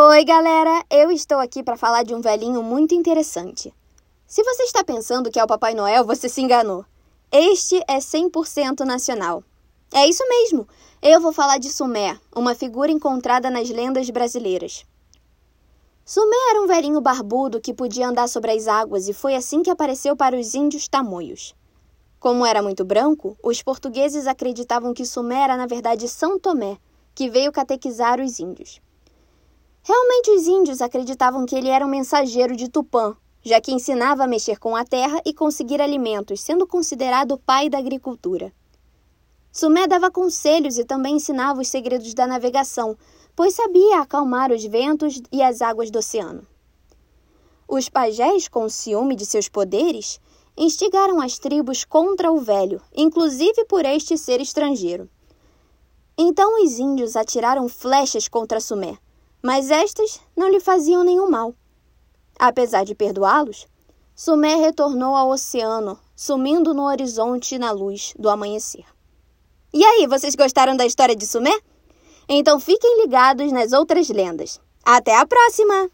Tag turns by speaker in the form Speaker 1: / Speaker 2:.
Speaker 1: Oi, galera! Eu estou aqui para falar de um velhinho muito interessante. Se você está pensando que é o Papai Noel, você se enganou. Este é 100% nacional. É isso mesmo! Eu vou falar de Sumé, uma figura encontrada nas lendas brasileiras. Sumé era um velhinho barbudo que podia andar sobre as águas e foi assim que apareceu para os índios tamoios. Como era muito branco, os portugueses acreditavam que Sumé era na verdade São Tomé, que veio catequizar os índios. Realmente, os índios acreditavam que ele era um mensageiro de Tupã, já que ensinava a mexer com a terra e conseguir alimentos, sendo considerado o pai da agricultura. Sumé dava conselhos e também ensinava os segredos da navegação, pois sabia acalmar os ventos e as águas do oceano. Os pajés, com ciúme de seus poderes, instigaram as tribos contra o velho, inclusive por este ser estrangeiro. Então os índios atiraram flechas contra Sumé, mas estas não lhe faziam nenhum mal. Apesar de perdoá-los, Sumé retornou ao oceano, sumindo no horizonte na luz do amanhecer. E aí, vocês gostaram da história de Sumé? Então fiquem ligados nas outras lendas. Até a próxima!